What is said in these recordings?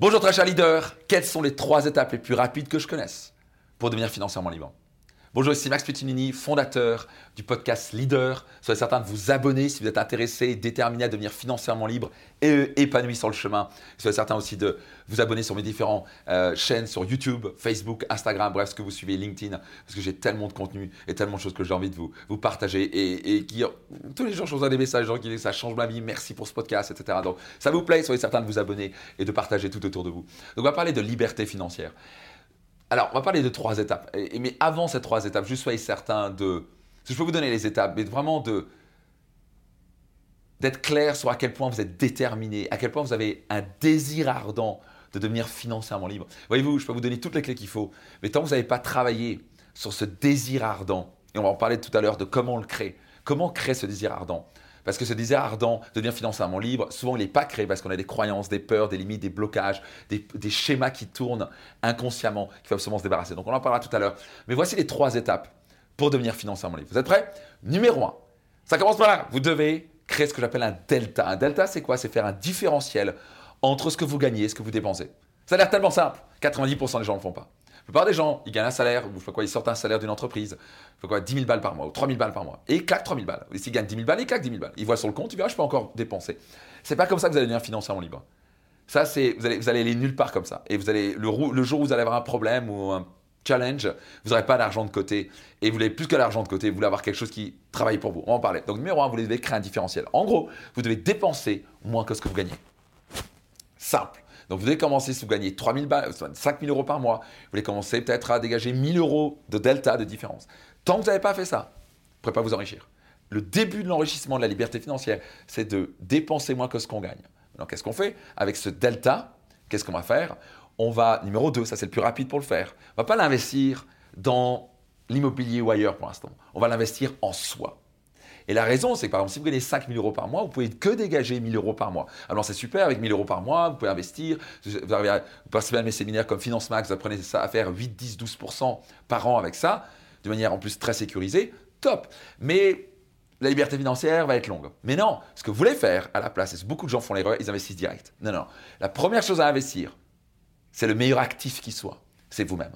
Bonjour très cher leader, quelles sont les trois étapes les plus rapides que je connaisse pour devenir financièrement libre? Bonjour, ici Max Puccinini, fondateur du podcast Leader. Soyez certain de vous abonner si vous êtes intéressé et déterminé à devenir financièrement libre et épanoui sur le chemin. Soyez certain aussi de vous abonner sur mes différentes euh, chaînes sur YouTube, Facebook, Instagram, bref, ce que vous suivez, LinkedIn, parce que j'ai tellement de contenu et tellement de choses que j'ai envie de vous, partager et, et qui, tous les jours, je reçois des messages, gens qui disent ça change ma vie, merci pour ce podcast, etc. Donc, ça vous plaît, soyez certain de vous abonner et de partager tout autour de vous. Donc, on va parler de liberté financière. Alors, on va parler de trois étapes. mais avant ces trois étapes, juste soyez certain de. Je peux vous donner les étapes, mais vraiment d'être clair sur à quel point vous êtes déterminé, à quel point vous avez un désir ardent de devenir financièrement libre. Voyez-vous, je peux vous donner toutes les clés qu'il faut, mais tant que vous n'avez pas travaillé sur ce désir ardent, et on va en parler tout à l'heure de comment on le crée, comment créer ce désir ardent, parce que ce désir ardent de devenir financièrement libre, souvent il n'est pas créé parce qu'on a des croyances, des peurs, des limites, des blocages, des, schémas qui tournent inconsciemment, qu'il faut absolument se débarrasser. Donc on en parlera tout à l'heure. Mais voici les trois étapes pour devenir financièrement libre. Vous êtes prêts? Numéro 1. Ça commence par là. Vous devez créer ce que j'appelle un delta. Un delta, c'est quoi? C'est faire un différentiel entre ce que vous gagnez et ce que vous dépensez. Ça a l'air tellement simple. 90% des gens ne le font pas. Plupart des gens, ils gagnent un salaire, ou je sais quoi, ils sortent un salaire d'une entreprise, je sais quoi, 10 000 balles par mois, ou 3 000 balles par mois, et ils claquent 3 000 balles. Et s'ils gagnent 10 000 balles, ils claquent 10 000 balles. Ils voient sur le compte, ils verront, je peux encore dépenser. C'est pas comme ça que vous allez devenir financièrement libre. Ça, vous allez, vous aller nulle part comme ça. Et vous allez, le, jour où vous allez avoir un problème ou un challenge, vous n'aurez pas d'argent de côté. Et vous voulez plus que l'argent de côté, vous voulez avoir quelque chose qui travaille pour vous. On va en parler. Donc, numéro 1, vous devez créer un différentiel. En gros, vous devez dépenser moins que ce que vous gagnez. Simple. Donc vous devez commencer si vous gagnez 3 000 balles, 5 000 euros par mois, vous voulez commencer peut-être à dégager 1 000 euros de delta de différence. Tant que vous n'avez pas fait ça, vous ne pourrez pas vous enrichir. Le début de l'enrichissement de la liberté financière, c'est de dépenser moins que ce qu'on gagne. Donc qu'est-ce qu'on fait? Avec ce delta, qu'est-ce qu'on va faire? On va, numéro 2, ça c'est le plus rapide pour le faire, on ne va pas l'investir dans l'immobilier ou ailleurs pour l'instant. On va l'investir en soi. Et la raison, c'est que par exemple, si vous gagnez 5 000 euros par mois, vous pouvez que dégager 1 000 euros par mois. Alors c'est super, avec 1 000 euros par mois, vous pouvez investir. Vous, arrivez à, participez à mes séminaires comme Finance Max, vous apprenez ça à faire 8, 10, 12% par an avec ça, de manière en plus très sécurisée. Top. Mais la liberté financière va être longue. Mais non, ce que vous voulez faire à la place, et beaucoup de gens font l'erreur, ils investissent direct. Non, non. La première chose à investir, c'est le meilleur actif qui soit. C'est vous-même.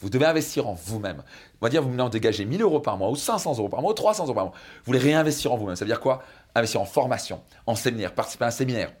Vous devez investir en vous-même. On va dire, vous venez dégager 1000 euros par mois, ou 500 euros par mois, ou 300 euros par mois. Vous voulez réinvestir en vous-même. Ça veut dire quoi? Investir en formation, en séminaire, participer à un séminaire.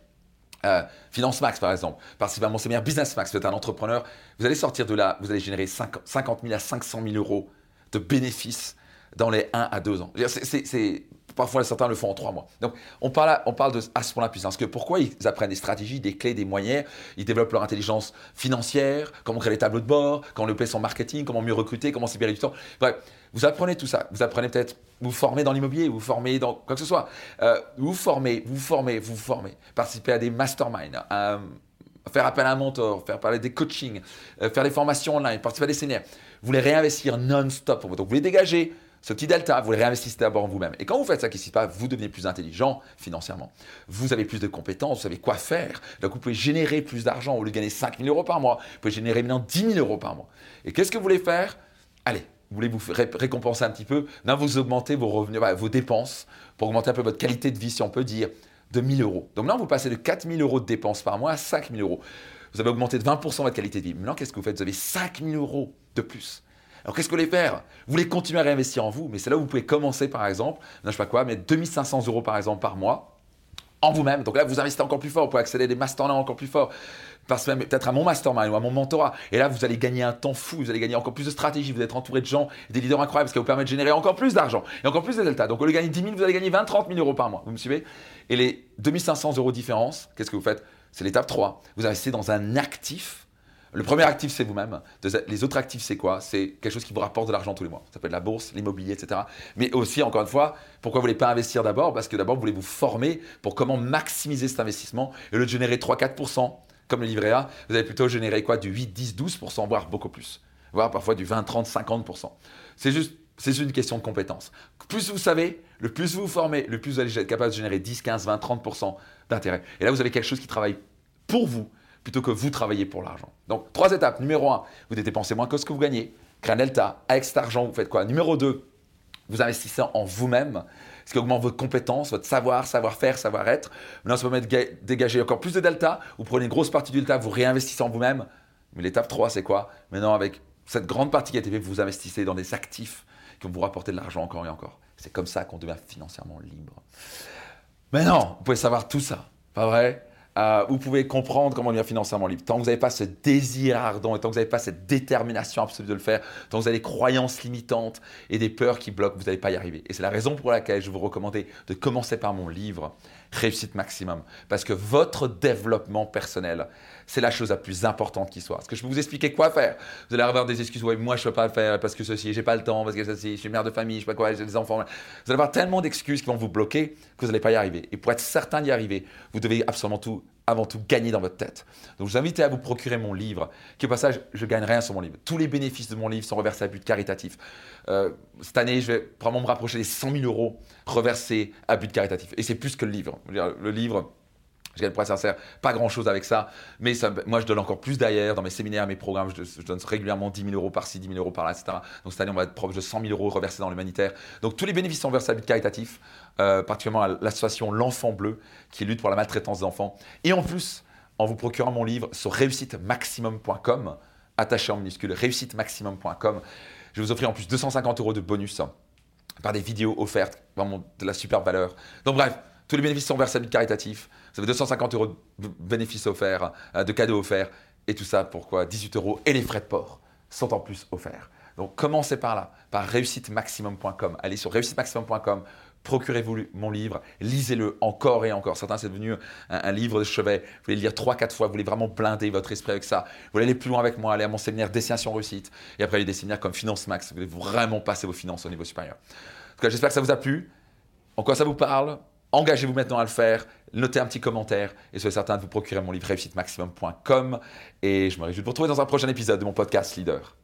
Euh, Finance Max, par exemple, participer à mon séminaire Business Max, vous êtes un entrepreneur, vous allez sortir de là, vous allez générer 50 000 à 500 000 euros de bénéfices dans les 1 à 2 ans. C'est Parfois, certains le font en trois mois. Donc, on parle, on parle de, à ce point-là puissance. Que pourquoi ils apprennent des stratégies, des clés, des moyens? Ils développent leur intelligence financière, comment créer les tableaux de bord, comment le son marketing, comment mieux recruter, comment libérer du temps. Bref, vous apprenez tout ça. Vous apprenez peut-être, vous formez dans l'immobilier, vous formez dans quoi que ce soit. Euh, vous formez, vous formez, vous formez. Participez à des masterminds, faire appel à un mentor, faire parler des coachings, euh, faire des formations online, participer à des séminaires. Vous voulez réinvestir non-stop. Donc, vous voulez dégager ce petit delta, vous le réinvestissez d'abord en vous-même. Et quand vous faites ça, qu'est-ce qui se passe? Vous devenez plus intelligent financièrement. Vous avez plus de compétences, vous savez quoi faire. Donc vous pouvez générer plus d'argent. Au lieu de gagner 5 000 euros par mois, vous pouvez générer maintenant 10 000 euros par mois. Et qu'est-ce que vous voulez faire? Allez, vous voulez vous récompenser un petit peu? Non, vous augmentez vos revenus, vos dépenses pour augmenter un peu votre qualité de vie, si on peut dire, de 1000 euros. Donc maintenant, vous passez de 4 000 euros de dépenses par mois à 5 000 euros. Vous avez augmenté de 20% votre qualité de vie. Maintenant, qu'est-ce que vous faites? Vous avez 5 000 euros de plus. Alors qu'est-ce que vous voulez faire? Vous voulez continuer à réinvestir en vous, mais c'est là où vous pouvez commencer par exemple, je sais pas quoi, mettre 2500 euros par exemple par mois en vous-même. Donc là, vous investissez encore plus fort, vous pouvez accéder à des masterminds encore plus forts, peut-être à mon mastermind ou à mon mentorat. Et là, vous allez gagner un temps fou, vous allez gagner encore plus de stratégies, vous allez être entouré de gens, des leaders incroyables, ce qui vous permettre de générer encore plus d'argent et encore plus de résultats. Donc au lieu de gagner 10 000, vous allez gagner 20, 30 000 euros par mois. Vous me suivez? Et les 2500 euros différence, qu'est-ce que vous faites? C'est l'étape 3. Vous investissez dans un actif le premier actif, c'est vous-même. Les autres actifs, c'est quoi? C'est quelque chose qui vous rapporte de l'argent tous les mois. Ça peut être la bourse, l'immobilier, etc. Mais aussi, encore une fois, pourquoi vous ne voulez pas investir d'abord? Parce que d'abord, vous voulez vous former pour comment maximiser cet investissement. Et de générer 3-4%, comme le livret A, vous allez plutôt générer quoi? Du 8, 10, 12%, voire beaucoup plus. Voire parfois du 20, 30, 50%. C'est juste c'est une question de compétence. Plus vous savez, le plus vous vous formez, le plus vous allez être capable de générer 10, 15, 20, 30% d'intérêt. Et là, vous avez quelque chose qui travaille pour vous plutôt que vous travaillez pour l'argent. Donc, trois étapes. Numéro un, vous dépensez moins que ce que vous gagnez. Créez un delta. Avec cet argent, vous faites quoi? Numéro 2, vous investissez en vous-même, ce qui augmente votre compétence, votre savoir, savoir-faire, savoir-être. Maintenant, ça permet de dégager encore plus de delta. Vous prenez une grosse partie du delta, vous réinvestissez en vous-même. Mais l'étape 3, c'est quoi? Maintenant, avec cette grande partie qui a été faite, vous investissez dans des actifs qui vont vous rapporter de l'argent encore et encore. C'est comme ça qu'on devient financièrement libre. Mais non, vous pouvez savoir tout ça, pas vrai? Euh, vous pouvez comprendre comment devenir financièrement libre. Tant que vous n'avez pas ce désir ardent et tant que vous n'avez pas cette détermination absolue de le faire, tant que vous avez des croyances limitantes et des peurs qui bloquent, vous n'allez pas y arriver. Et c'est la raison pour laquelle je vous recommandais de commencer par mon livre Réussite Maximum. Parce que votre développement personnel, c'est la chose la plus importante qui soit. Parce que je peux vous expliquer quoi faire. Vous allez avoir des excuses. Oui, moi, je ne peux pas le faire parce que ceci, j'ai pas le temps, parce que ceci, je suis mère de famille, je sais pas quoi, j'ai des enfants. Vous allez avoir tellement d'excuses qui vont vous bloquer que vous n'allez pas y arriver. Et pour être certain d'y arriver, vous devez absolument tout avant tout gagner dans votre tête. Donc je vous invite à vous procurer mon livre, qui au passage, je gagne rien sur mon livre. Tous les bénéfices de mon livre sont reversés à but caritatif. Euh, cette année, je vais probablement me rapprocher des 100 000 euros reversés à but caritatif. Et c'est plus que le livre. Le livre, je gagne pour être sincère, pas grand chose avec ça, mais moi je donne encore plus derrière dans mes séminaires, mes programmes, je, donne régulièrement 10 000 euros par-ci, 10 000 euros par-là, etc. Donc cette année, on va être proche de 100 000 euros reversés dans l'humanitaire. Donc tous les bénéfices sont versés à but caritatif, euh, particulièrement à l'association L'Enfant Bleu, qui lutte pour la maltraitance d'enfants. Et en plus, en vous procurant mon livre sur réussitemaximum.com, attaché en minuscule, réussitemaximum.com, je vais vous offrir en plus 250 euros de bonus par des vidéos offertes, vraiment de la super valeur. Donc bref, tous les bénéfices sont versés à but caritatif. Vous avez 250 euros de bénéfices offerts, euh, de cadeaux offerts. Et tout ça, pourquoi 18 euros. Et les frais de port sont en plus offerts. Donc commencez par là, par réussitemaximum.com. Allez sur réussitemaximum.com, procurez-vous mon livre, lisez-le encore et encore. Certains, c'est devenu un, livre de chevet. Vous voulez le lire 3-4 fois, vous voulez vraiment blinder votre esprit avec ça. Vous voulez aller plus loin avec moi, aller à mon séminaire Destination Réussite. Et après, il y a des séminaires comme Finance Max. Vous voulez vraiment passer vos finances au niveau supérieur. En tout cas, j'espère que ça vous a plu. En quoi ça vous parle? Engagez-vous maintenant à le faire, notez un petit commentaire et soyez certain de vous procurer mon livre réussitemaximum.com. Et je me réjouis de vous retrouver dans un prochain épisode de mon podcast Leader.